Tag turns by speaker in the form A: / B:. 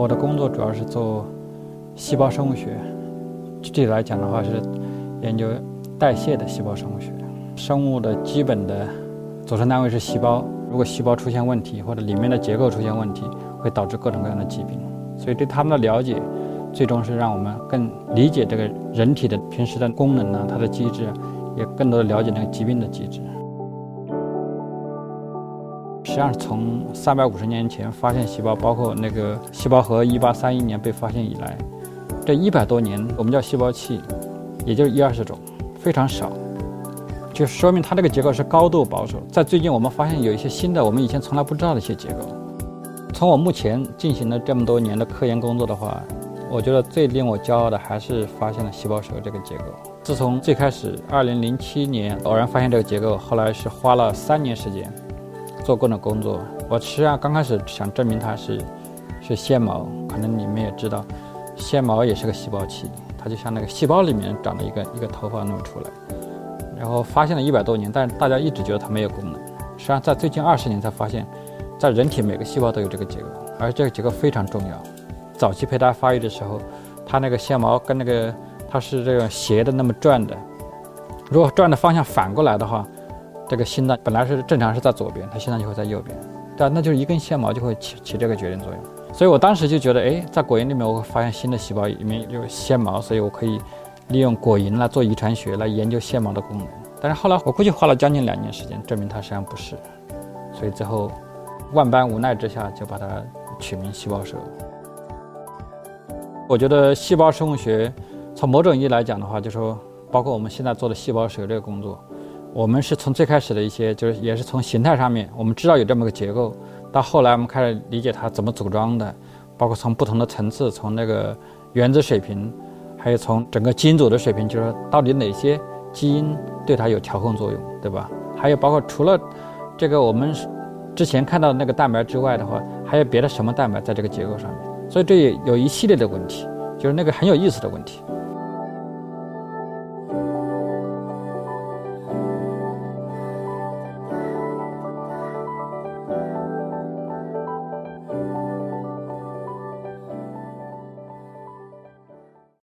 A: 我的工作主要是做细胞生物学，具体来讲的话是研究代谢的细胞生物学。生物的基本的组成单位是细胞，如果细胞出现问题或者里面的结构出现问题，会导致各种各样的疾病。所以对他们的了解，最终是让我们更理解这个人体的平时的功能呢，它的机制，也更多的了解那个疾病的机制。实际上，从三百五十年前发现细胞，包括那个细胞核一八三一年被发现以来，这一百多年，我们叫细胞器，也就一二十种，非常少，就说明它这个结构是高度保守。在最近，我们发现有一些新的，我们以前从来不知道的一些结构。从我目前进行了这么多年的科研工作的话，我觉得最令我骄傲的还是发现了细胞核这个结构。自从最开始，二零零七年偶然发现这个结构，后来是花了三年时间。做各种工作，我实际上刚开始想证明它是是纤毛，可能你们也知道，纤毛也是个细胞器，它就像那个细胞里面长的一个一个头发那么出来。然后发现了一百多年，但是大家一直觉得它没有功能。实际上在最近二十年才发现，在人体每个细胞都有这个结构，而这个结构非常重要。早期胚胎发育的时候，它那个纤毛跟那个它是这个斜的那么转的，如果转的方向反过来的话。这个心脏本来是正常是在左边，它心脏就会在右边，对那就是一根线毛就会起起这个决定作用。所以我当时就觉得，哎，在果蝇里面我会发现新的细胞里面有纤毛，所以我可以利用果蝇来做遗传学来研究纤毛的功能。但是后来我估计花了将近两年时间证明它实际上不是，所以最后万般无奈之下就把它取名细胞蛇。我觉得细胞生物学从某种意义来讲的话，就说包括我们现在做的细胞蛇这个工作。我们是从最开始的一些，就是也是从形态上面，我们知道有这么个结构，到后来我们开始理解它怎么组装的，包括从不同的层次，从那个原子水平，还有从整个基因组的水平，就是到底哪些基因对它有调控作用，对吧？还有包括除了这个我们之前看到的那个蛋白之外的话，还有别的什么蛋白在这个结构上面？所以这也有一系列的问题，就是那个很有意思的问题。